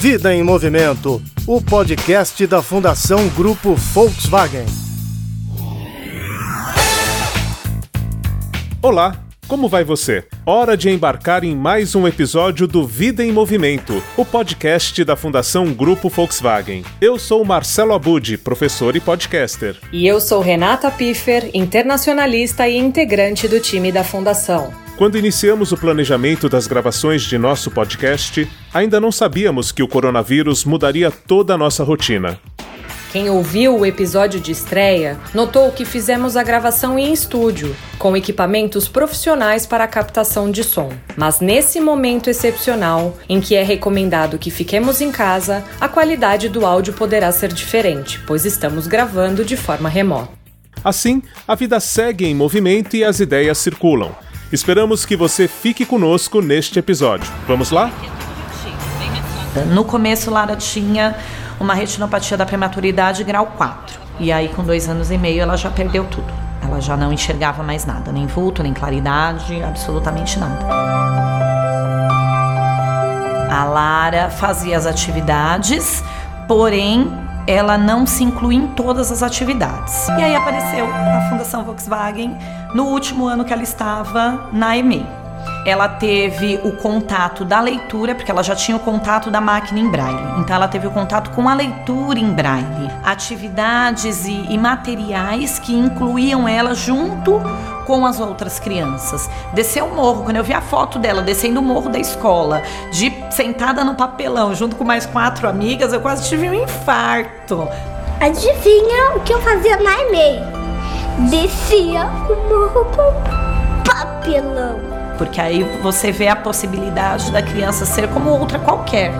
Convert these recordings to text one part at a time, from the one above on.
Vida em Movimento, o podcast da Fundação Grupo Volkswagen. Olá, como vai você? Hora de embarcar em mais um episódio do Vida em Movimento, o podcast da Fundação Grupo Volkswagen. Eu sou Marcelo Abud, professor e podcaster. E eu sou Renata Piffer, internacionalista e integrante do time da Fundação. Quando iniciamos o planejamento das gravações de nosso podcast, ainda não sabíamos que o coronavírus mudaria toda a nossa rotina. Quem ouviu o episódio de estreia notou que fizemos a gravação em estúdio, com equipamentos profissionais para a captação de som. Mas nesse momento excepcional, em que é recomendado que fiquemos em casa, a qualidade do áudio poderá ser diferente, pois estamos gravando de forma remota. Assim, a vida segue em movimento e as ideias circulam. Esperamos que você fique conosco neste episódio. Vamos lá? No começo, Lara tinha uma retinopatia da prematuridade grau 4. E aí, com dois anos e meio, ela já perdeu tudo. Ela já não enxergava mais nada, nem vulto, nem claridade, absolutamente nada. A Lara fazia as atividades, porém ela não se inclui em todas as atividades. E aí apareceu a Fundação Volkswagen no último ano que ela estava na EMEI. Ela teve o contato da leitura, porque ela já tinha o contato da máquina em braille. Então, ela teve o contato com a leitura em braille, atividades e, e materiais que incluíam ela junto com as outras crianças. Desceu o morro, quando eu vi a foto dela descendo o morro da escola, de sentada no papelão, junto com mais quatro amigas, eu quase tive um infarto. Adivinha o que eu fazia na EMEI? Descia o morro com papelão porque aí você vê a possibilidade da criança ser como outra qualquer.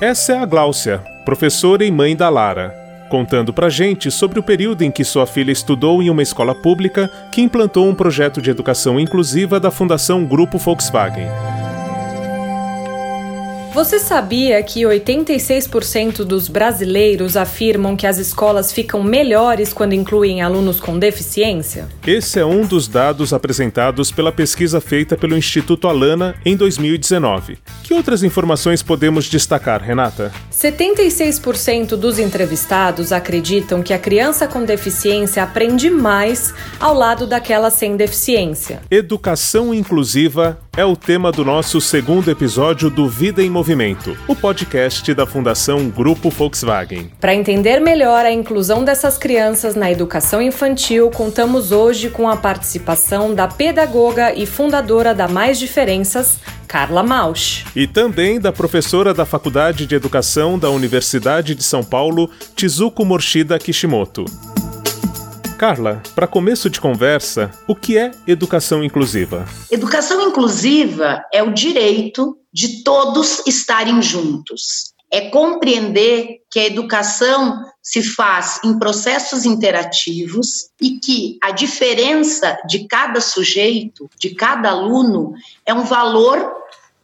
Essa é a Gláucia, professora e mãe da Lara, contando pra gente sobre o período em que sua filha estudou em uma escola pública que implantou um projeto de educação inclusiva da Fundação Grupo Volkswagen. Você sabia que 86% dos brasileiros afirmam que as escolas ficam melhores quando incluem alunos com deficiência? Esse é um dos dados apresentados pela pesquisa feita pelo Instituto Alana em 2019. Que outras informações podemos destacar, Renata? 76% dos entrevistados acreditam que a criança com deficiência aprende mais ao lado daquela sem deficiência. Educação inclusiva é o tema do nosso segundo episódio do Vida em Movimento, o podcast da Fundação Grupo Volkswagen. Para entender melhor a inclusão dessas crianças na educação infantil, contamos hoje com a participação da pedagoga e fundadora da Mais Diferenças, Carla Mausch. E também da professora da Faculdade de Educação da Universidade de São Paulo, Tizuko Morshida Kishimoto. Carla, para começo de conversa, o que é educação inclusiva? Educação inclusiva é o direito de todos estarem juntos. É compreender que a educação se faz em processos interativos e que a diferença de cada sujeito, de cada aluno, é um valor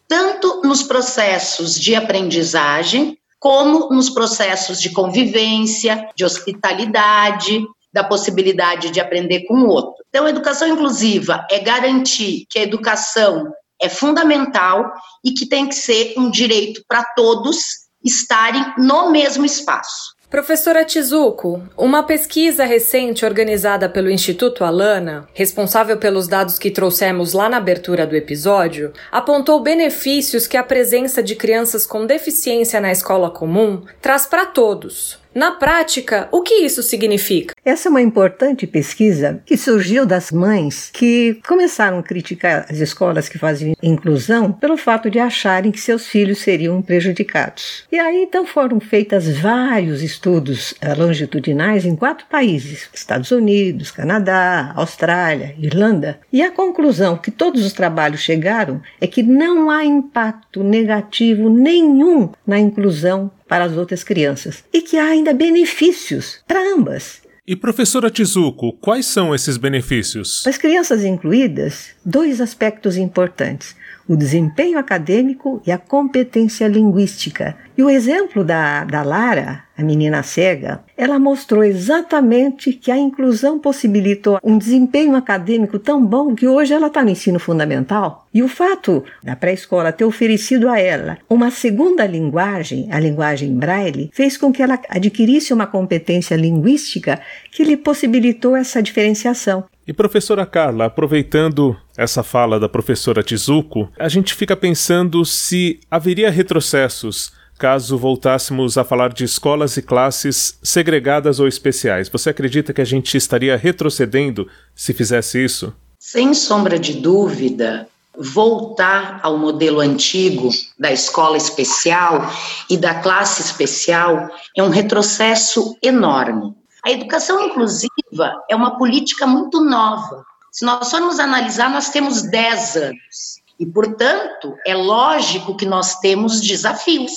tanto nos processos de aprendizagem, como nos processos de convivência, de hospitalidade, da possibilidade de aprender com o outro. Então, educação inclusiva é garantir que a educação é fundamental e que tem que ser um direito para todos estarem no mesmo espaço. Professora Tizuko, uma pesquisa recente organizada pelo Instituto Alana, responsável pelos dados que trouxemos lá na abertura do episódio, apontou benefícios que a presença de crianças com deficiência na escola comum traz para todos, na prática, o que isso significa? Essa é uma importante pesquisa que surgiu das mães que começaram a criticar as escolas que faziam inclusão pelo fato de acharem que seus filhos seriam prejudicados. E aí então foram feitas vários estudos eh, longitudinais em quatro países: Estados Unidos, Canadá, Austrália, Irlanda. E a conclusão que todos os trabalhos chegaram é que não há impacto negativo nenhum na inclusão para as outras crianças e que há ainda benefícios para ambas. E professora Tizuko, quais são esses benefícios? Para as crianças incluídas, dois aspectos importantes. O desempenho acadêmico e a competência linguística. E o exemplo da, da Lara, a menina cega, ela mostrou exatamente que a inclusão possibilitou um desempenho acadêmico tão bom que hoje ela está no ensino fundamental. E o fato da pré-escola ter oferecido a ela uma segunda linguagem, a linguagem braille, fez com que ela adquirisse uma competência linguística que lhe possibilitou essa diferenciação. E professora Carla, aproveitando essa fala da professora Tizuko, a gente fica pensando se haveria retrocessos caso voltássemos a falar de escolas e classes segregadas ou especiais. Você acredita que a gente estaria retrocedendo se fizesse isso? Sem sombra de dúvida, voltar ao modelo antigo da escola especial e da classe especial é um retrocesso enorme. A educação inclusiva é uma política muito nova. Se nós formos analisar, nós temos 10 anos. E, portanto, é lógico que nós temos desafios.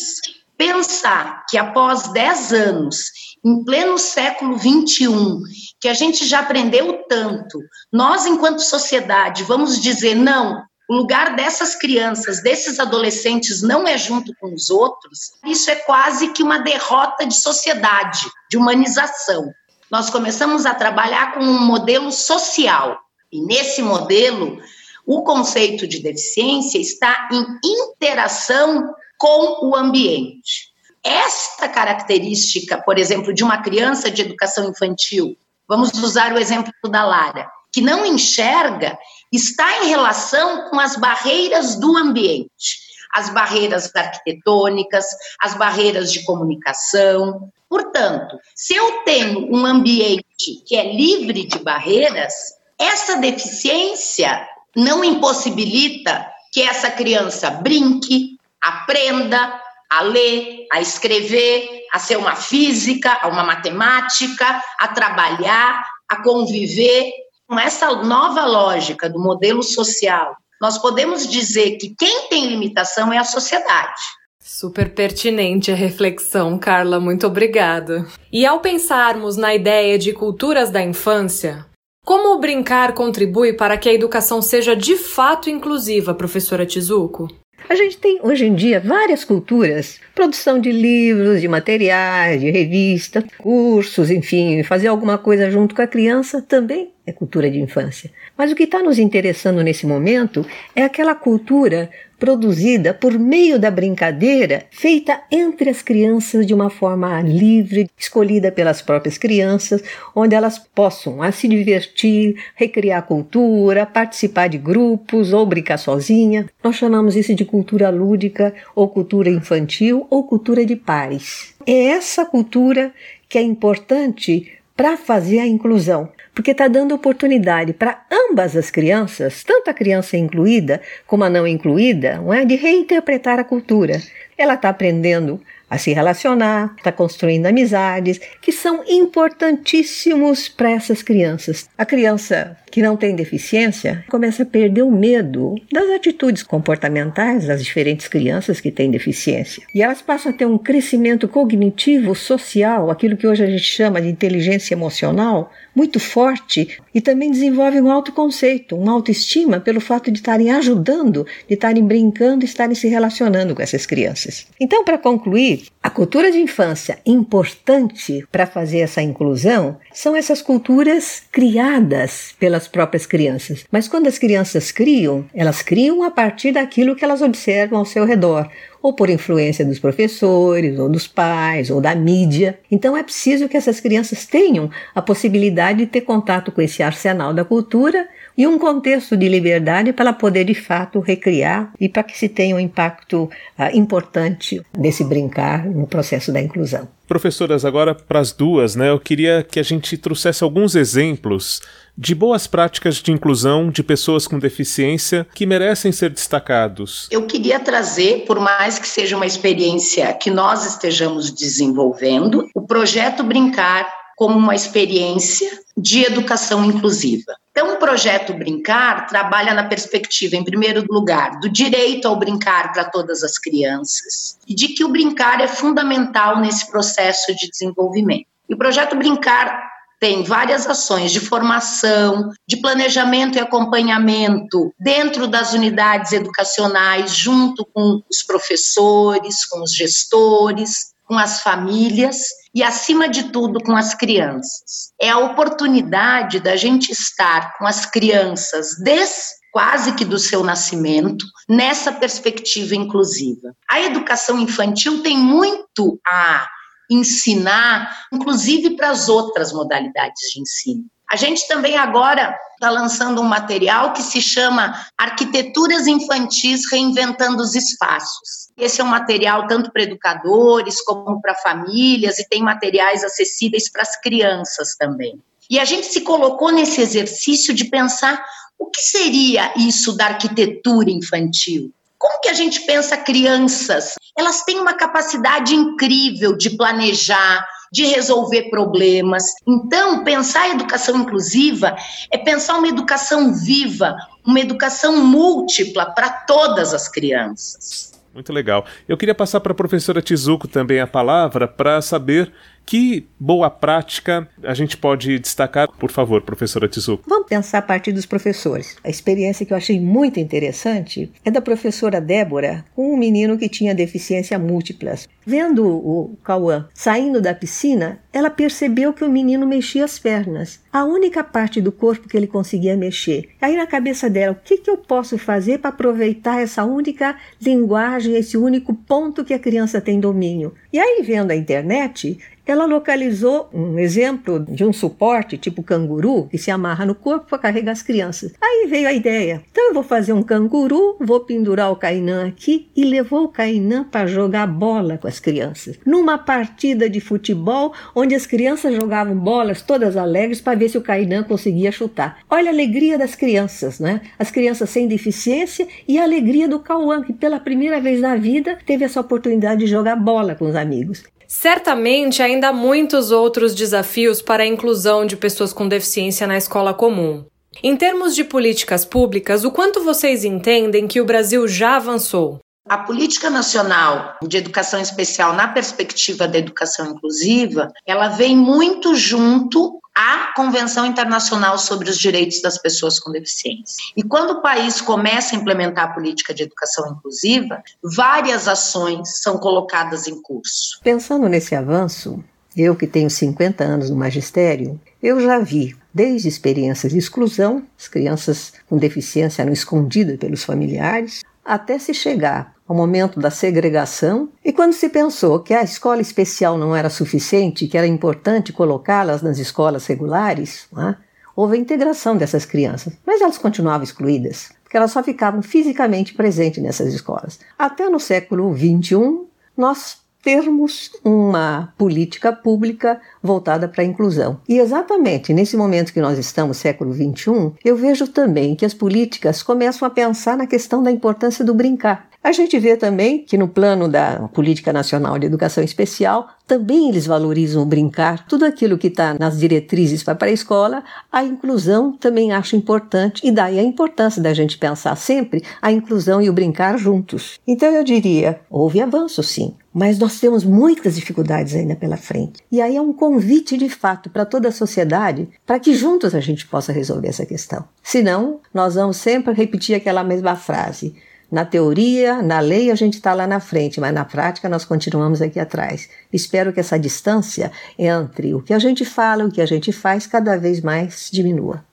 Pensar que após 10 anos, em pleno século 21, que a gente já aprendeu tanto, nós, enquanto sociedade, vamos dizer não, o lugar dessas crianças, desses adolescentes, não é junto com os outros, isso é quase que uma derrota de sociedade, de humanização. Nós começamos a trabalhar com um modelo social, e nesse modelo, o conceito de deficiência está em interação com o ambiente. Esta característica, por exemplo, de uma criança de educação infantil, vamos usar o exemplo da Lara, que não enxerga está em relação com as barreiras do ambiente, as barreiras arquitetônicas, as barreiras de comunicação. Portanto, se eu tenho um ambiente que é livre de barreiras, essa deficiência não impossibilita que essa criança brinque, aprenda a ler, a escrever, a ser uma física, uma matemática, a trabalhar, a conviver com essa nova lógica do modelo social, nós podemos dizer que quem tem limitação é a sociedade. Super pertinente a reflexão, Carla, muito obrigada. E ao pensarmos na ideia de culturas da infância, como o brincar contribui para que a educação seja de fato inclusiva, professora Tizuko? A gente tem hoje em dia várias culturas, produção de livros, de materiais, de revistas, cursos, enfim, fazer alguma coisa junto com a criança também é cultura de infância. Mas o que está nos interessando nesse momento é aquela cultura produzida por meio da brincadeira, feita entre as crianças de uma forma livre, escolhida pelas próprias crianças, onde elas possam a se divertir, recriar cultura, participar de grupos ou brincar sozinha. Nós chamamos isso de cultura lúdica ou cultura infantil ou cultura de pares. É essa cultura que é importante para fazer a inclusão porque está dando oportunidade para ambas as crianças, tanto a criança incluída como a não incluída, não é, de reinterpretar a cultura. Ela está aprendendo a se relacionar, está construindo amizades que são importantíssimos para essas crianças. A criança que não tem deficiência começa a perder o medo das atitudes comportamentais das diferentes crianças que têm deficiência. E elas passam a ter um crescimento cognitivo, social, aquilo que hoje a gente chama de inteligência emocional, muito forte e também desenvolvem um autoconceito, uma autoestima pelo fato de estarem ajudando, de estarem brincando, estarem se relacionando com essas crianças. Então, para concluir, a cultura de infância importante para fazer essa inclusão são essas culturas criadas pelas próprias crianças. Mas quando as crianças criam, elas criam a partir daquilo que elas observam ao seu redor, ou por influência dos professores, ou dos pais, ou da mídia. Então é preciso que essas crianças tenham a possibilidade de ter contato com esse arsenal da cultura e um contexto de liberdade para ela poder de fato recriar e para que se tenha um impacto uh, importante desse brincar no processo da inclusão. Professoras, agora para as duas, né? Eu queria que a gente trouxesse alguns exemplos de boas práticas de inclusão de pessoas com deficiência que merecem ser destacados. Eu queria trazer, por mais que seja uma experiência que nós estejamos desenvolvendo, o projeto Brincar como uma experiência de educação inclusiva. Então, o projeto Brincar trabalha na perspectiva, em primeiro lugar, do direito ao brincar para todas as crianças e de que o brincar é fundamental nesse processo de desenvolvimento. E o projeto Brincar tem várias ações de formação, de planejamento e acompanhamento dentro das unidades educacionais, junto com os professores, com os gestores, com as famílias e, acima de tudo, com as crianças. É a oportunidade da gente estar com as crianças desde quase que do seu nascimento, nessa perspectiva inclusiva. A educação infantil tem muito a ensinar, inclusive para as outras modalidades de ensino. A gente também agora está lançando um material que se chama Arquiteturas Infantis Reinventando os Espaços. Esse é um material tanto para educadores como para famílias e tem materiais acessíveis para as crianças também. E a gente se colocou nesse exercício de pensar o que seria isso da arquitetura infantil? Como que a gente pensa crianças? Elas têm uma capacidade incrível de planejar, de resolver problemas. Então, pensar a educação inclusiva é pensar uma educação viva, uma educação múltipla para todas as crianças. Muito legal. Eu queria passar para a professora Tizuco também a palavra para saber que boa prática a gente pode destacar? Por favor, professora Tizuco. Vamos pensar a partir dos professores. A experiência que eu achei muito interessante é da professora Débora com um menino que tinha deficiência múltiplas. Vendo o Cauã saindo da piscina, ela percebeu que o menino mexia as pernas. A única parte do corpo que ele conseguia mexer. Aí na cabeça dela, o que, que eu posso fazer para aproveitar essa única linguagem, esse único ponto que a criança tem domínio? E aí, vendo a internet, ela localizou um exemplo de um suporte tipo canguru que se amarra no corpo para carregar as crianças. Aí veio a ideia: então eu vou fazer um canguru, vou pendurar o Cainã aqui e levou o Cainã para jogar bola com as crianças. Numa partida de futebol onde as crianças jogavam bolas todas alegres para ver se o Cainã conseguia chutar. Olha a alegria das crianças, né? As crianças sem deficiência e a alegria do Cauã, que pela primeira vez na vida teve essa oportunidade de jogar bola com os amigos. Certamente ainda há muitos outros desafios para a inclusão de pessoas com deficiência na escola comum. Em termos de políticas públicas, o quanto vocês entendem que o Brasil já avançou? A política nacional de educação especial na perspectiva da educação inclusiva, ela vem muito junto a Convenção Internacional sobre os Direitos das Pessoas com Deficiência. E quando o país começa a implementar a política de educação inclusiva, várias ações são colocadas em curso. Pensando nesse avanço, eu que tenho 50 anos no magistério, eu já vi desde experiências de exclusão, as crianças com deficiência eram escondidas pelos familiares, até se chegar ao momento da segregação, e quando se pensou que a escola especial não era suficiente, que era importante colocá-las nas escolas regulares, é? houve a integração dessas crianças, mas elas continuavam excluídas, porque elas só ficavam fisicamente presentes nessas escolas. Até no século XXI, nós termos uma política pública voltada para a inclusão. E exatamente nesse momento que nós estamos, século XXI, eu vejo também que as políticas começam a pensar na questão da importância do brincar. A gente vê também que no plano da Política Nacional de Educação Especial, também eles valorizam o brincar, tudo aquilo que está nas diretrizes para a escola, a inclusão também acho importante, e daí a importância da gente pensar sempre a inclusão e o brincar juntos. Então eu diria, houve avanço sim, mas nós temos muitas dificuldades ainda pela frente. E aí é um convite de fato para toda a sociedade para que juntos a gente possa resolver essa questão. Senão, nós vamos sempre repetir aquela mesma frase na teoria, na lei, a gente está lá na frente, mas na prática nós continuamos aqui atrás. Espero que essa distância entre o que a gente fala e o que a gente faz cada vez mais diminua.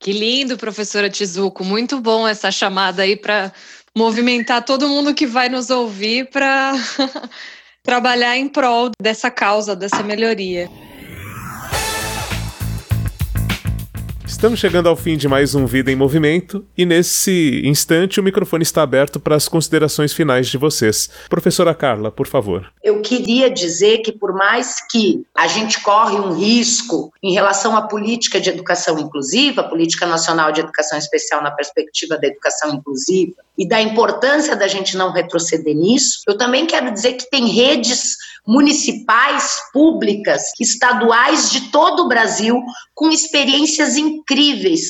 Que lindo, professora Tizuco. Muito bom essa chamada aí para movimentar todo mundo que vai nos ouvir para trabalhar em prol dessa causa, dessa melhoria. Estamos chegando ao fim de mais um Vida em Movimento e nesse instante o microfone está aberto para as considerações finais de vocês. Professora Carla, por favor. Eu queria dizer que por mais que a gente corre um risco em relação à política de educação inclusiva, política nacional de educação especial na perspectiva da educação inclusiva, e da importância da gente não retroceder nisso, eu também quero dizer que tem redes municipais, públicas, estaduais de todo o Brasil, com experiências incríveis,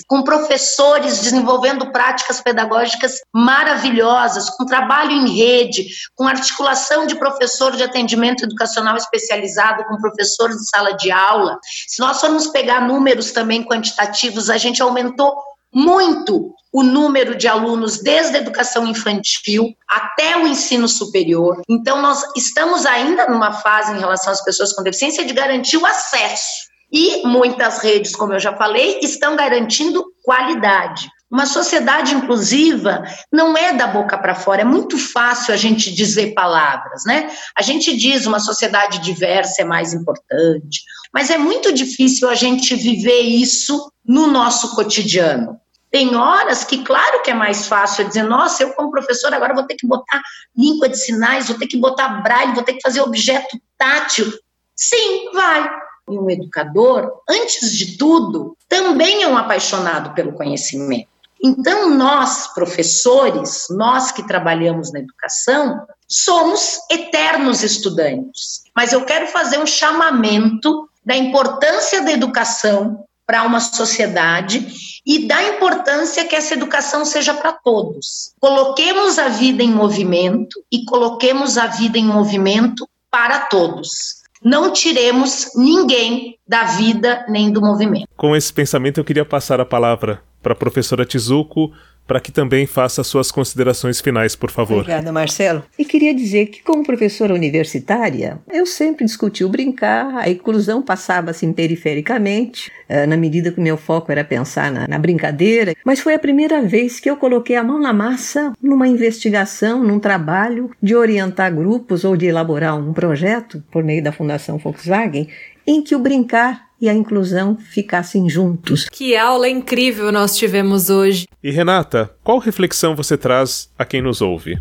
com professores desenvolvendo práticas pedagógicas maravilhosas, com trabalho em rede, com articulação de professor de atendimento educacional especializado com professor de sala de aula. Se nós formos pegar números também quantitativos, a gente aumentou muito o número de alunos desde a educação infantil até o ensino superior. Então, nós estamos ainda numa fase em relação às pessoas com deficiência de garantir o acesso. E muitas redes, como eu já falei, estão garantindo qualidade. Uma sociedade inclusiva não é da boca para fora, é muito fácil a gente dizer palavras, né? A gente diz uma sociedade diversa é mais importante, mas é muito difícil a gente viver isso no nosso cotidiano. Tem horas que, claro que é mais fácil dizer, nossa, eu como professor agora vou ter que botar língua de sinais, vou ter que botar braille, vou ter que fazer objeto tátil. Sim, vai. E um educador, antes de tudo, também é um apaixonado pelo conhecimento. Então, nós, professores, nós que trabalhamos na educação, somos eternos estudantes. Mas eu quero fazer um chamamento da importância da educação para uma sociedade e da importância que essa educação seja para todos. Coloquemos a vida em movimento e coloquemos a vida em movimento para todos. Não tiremos ninguém da vida nem do movimento. Com esse pensamento, eu queria passar a palavra para a professora Tizuko para que também faça suas considerações finais, por favor. Obrigada, Marcelo. E queria dizer que, como professora universitária, eu sempre discuti o brincar, a inclusão passava assim perifericamente, eh, na medida que o meu foco era pensar na, na brincadeira, mas foi a primeira vez que eu coloquei a mão na massa numa investigação, num trabalho de orientar grupos ou de elaborar um projeto por meio da Fundação Volkswagen, em que o brincar e a inclusão ficassem juntos. Que aula incrível nós tivemos hoje. E Renata, qual reflexão você traz a quem nos ouve?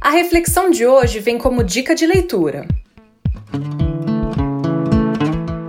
A reflexão de hoje vem como dica de leitura.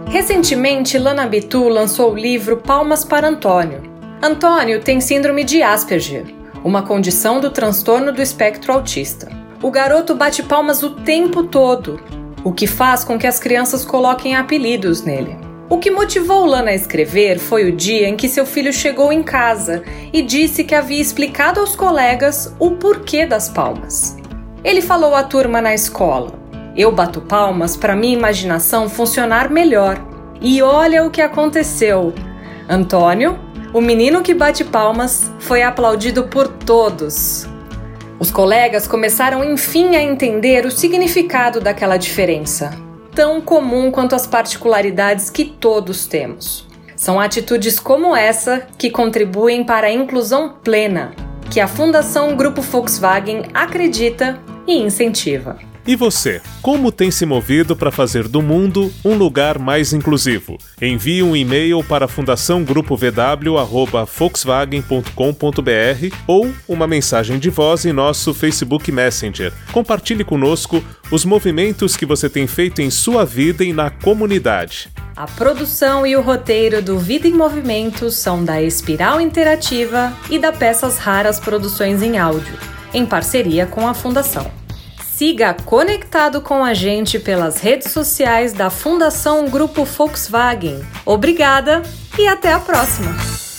Recentemente, Lana Bitu lançou o livro Palmas para Antônio. Antônio tem síndrome de Asperger, uma condição do transtorno do espectro autista. O garoto bate palmas o tempo todo, o que faz com que as crianças coloquem apelidos nele. O que motivou Lana a escrever foi o dia em que seu filho chegou em casa e disse que havia explicado aos colegas o porquê das palmas. Ele falou à turma na escola: Eu bato palmas para minha imaginação funcionar melhor. E olha o que aconteceu. Antônio, o menino que bate palmas, foi aplaudido por todos. Os colegas começaram enfim a entender o significado daquela diferença tão comum quanto as particularidades que todos temos. São atitudes como essa que contribuem para a inclusão plena, que a Fundação Grupo Volkswagen acredita e incentiva. E você, como tem se movido para fazer do mundo um lugar mais inclusivo? Envie um e-mail para fundaçãogrupovw@volkswagen.com.br ou uma mensagem de voz em nosso Facebook Messenger. Compartilhe conosco os movimentos que você tem feito em sua vida e na comunidade. A produção e o roteiro do Vida em Movimento são da Espiral Interativa e da Peças Raras Produções em Áudio, em parceria com a Fundação. Siga conectado com a gente pelas redes sociais da Fundação Grupo Volkswagen. Obrigada e até a próxima!